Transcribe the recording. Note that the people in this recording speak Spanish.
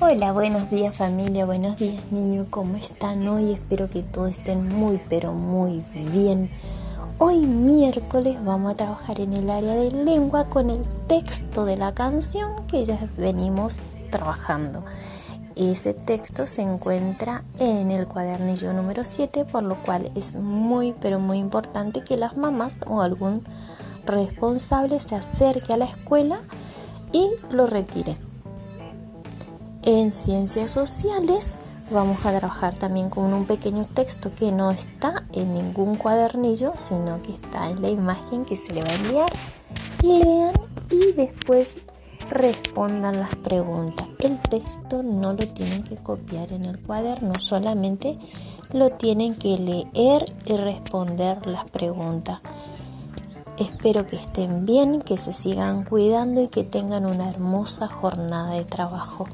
Hola, buenos días familia, buenos días niños, ¿cómo están hoy? Espero que todos estén muy, pero muy bien. Hoy miércoles vamos a trabajar en el área de lengua con el texto de la canción que ya venimos trabajando. Ese texto se encuentra en el cuadernillo número 7, por lo cual es muy, pero muy importante que las mamás o algún responsable se acerque a la escuela y lo retire. En ciencias sociales vamos a trabajar también con un pequeño texto que no está en ningún cuadernillo, sino que está en la imagen que se le va a enviar. Lean y después respondan las preguntas. El texto no lo tienen que copiar en el cuaderno, solamente lo tienen que leer y responder las preguntas. Espero que estén bien, que se sigan cuidando y que tengan una hermosa jornada de trabajo.